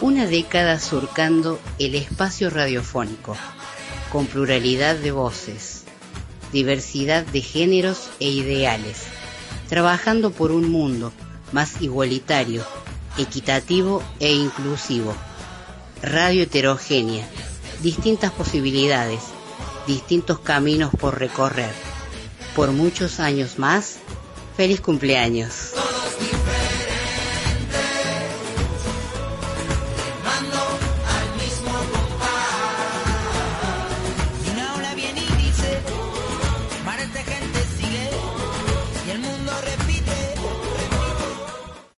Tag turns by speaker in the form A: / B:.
A: Una década surcando el espacio radiofónico, con pluralidad de voces, diversidad de géneros e ideales, trabajando por un mundo más igualitario, equitativo e inclusivo. Radio heterogénea, distintas posibilidades, distintos caminos por recorrer. Por muchos años más, feliz cumpleaños.